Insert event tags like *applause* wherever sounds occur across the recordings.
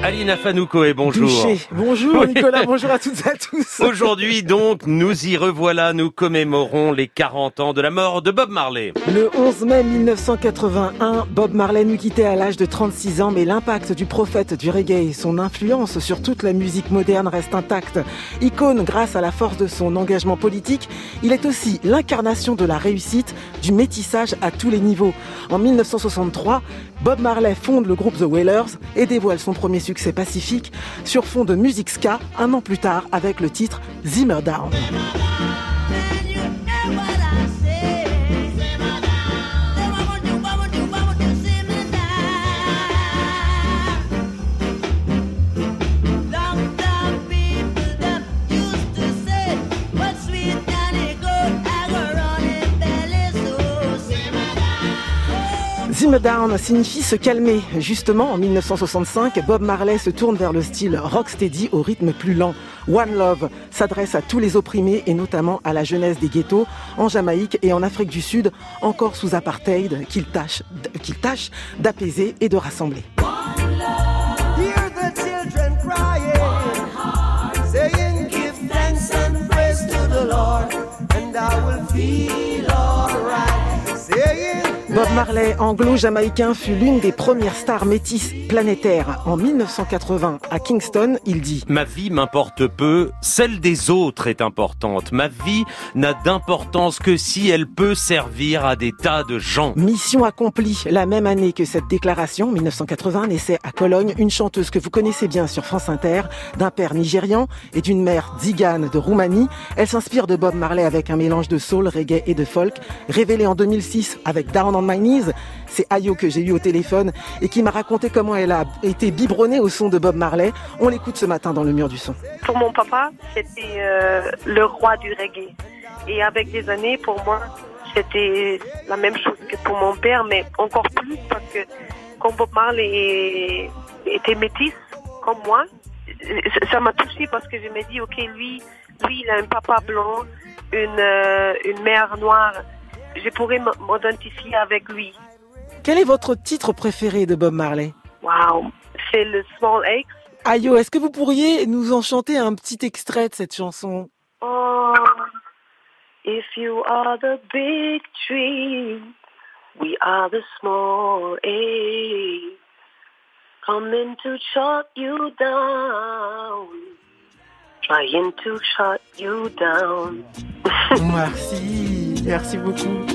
Aline Afanouko et bonjour. Bonjour Nicolas, bonjour à toutes et à tous. *laughs* Aujourd'hui donc, nous y revoilà, nous commémorons les 40 ans de la mort de Bob Marley. Le 11 mai 1981, Bob Marley nous quittait à l'âge de 36 ans, mais l'impact du prophète du reggae et son influence sur toute la musique moderne reste intact. Icône grâce à la force de son engagement politique, il est aussi l'incarnation de la réussite, du métissage à tous les niveaux. En 1963, Bob Marley fonde le groupe The Wailers et dévoile son premier succès pacifique sur fond de musique ska un an plus tard avec le titre Zimmer Zimmer Down signifie se calmer. Justement, en 1965, Bob Marley se tourne vers le style rocksteady au rythme plus lent. One Love s'adresse à tous les opprimés et notamment à la jeunesse des ghettos en Jamaïque et en Afrique du Sud, encore sous apartheid, qu'il tâche, qu'il tâche d'apaiser et de rassembler. Bob Marley, anglo-jamaïcain, fut l'une des premières stars métisses planétaires. En 1980, à Kingston, il dit Ma vie m'importe peu, celle des autres est importante. Ma vie n'a d'importance que si elle peut servir à des tas de gens. Mission accomplie. La même année que cette déclaration, 1980, naissait à Cologne une chanteuse que vous connaissez bien sur France Inter, d'un père nigérian et d'une mère zigane de Roumanie. Elle s'inspire de Bob Marley avec un mélange de soul, reggae et de folk. Révélée en 2006 avec Down on My c'est Ayo que j'ai eu au téléphone et qui m'a raconté comment elle a été biberonnée au son de Bob Marley. On l'écoute ce matin dans le mur du son. Pour mon papa, c'était euh, le roi du reggae. Et avec des années, pour moi, c'était la même chose que pour mon père, mais encore plus parce que quand Bob Marley était métis, comme moi, ça m'a touché parce que je me dis, ok, lui, lui, il a un papa blanc, une, euh, une mère noire je pourrais m'identifier avec lui. Quel est votre titre préféré de Bob Marley? Wow, c'est le Small X. Ayo, est-ce que vous pourriez nous en chanter un petit extrait de cette chanson? Oh, if you are the big tree, we are the small A. Coming to shut you down, trying to shut you down. *laughs* Merci, merci beaucoup.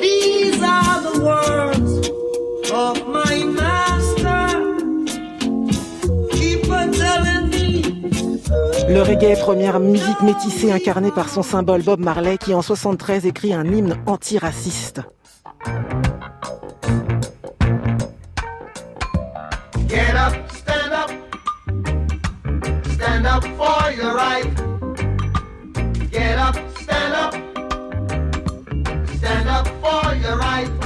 These are the words of my master. Keep on telling me. Le reggae, première musique métissée incarnée par son symbole Bob Marley, qui en 73 écrit un hymne antiraciste. For your right. Get up, stand up. Stand up for your right.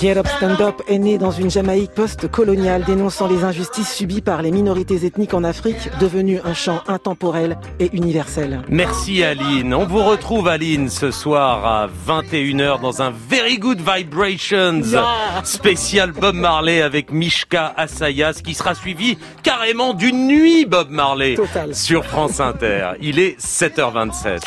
Get up, Stand Up est né dans une Jamaïque post-coloniale dénonçant les injustices subies par les minorités ethniques en Afrique, devenu un chant intemporel et universel. Merci Aline. On vous retrouve Aline ce soir à 21h dans un Very Good Vibrations Yeah. spécial Bob Marley avec Mishka Asayas qui sera suivi carrément d'une nuit Bob Marley Total. sur France Inter. Il est 7h27.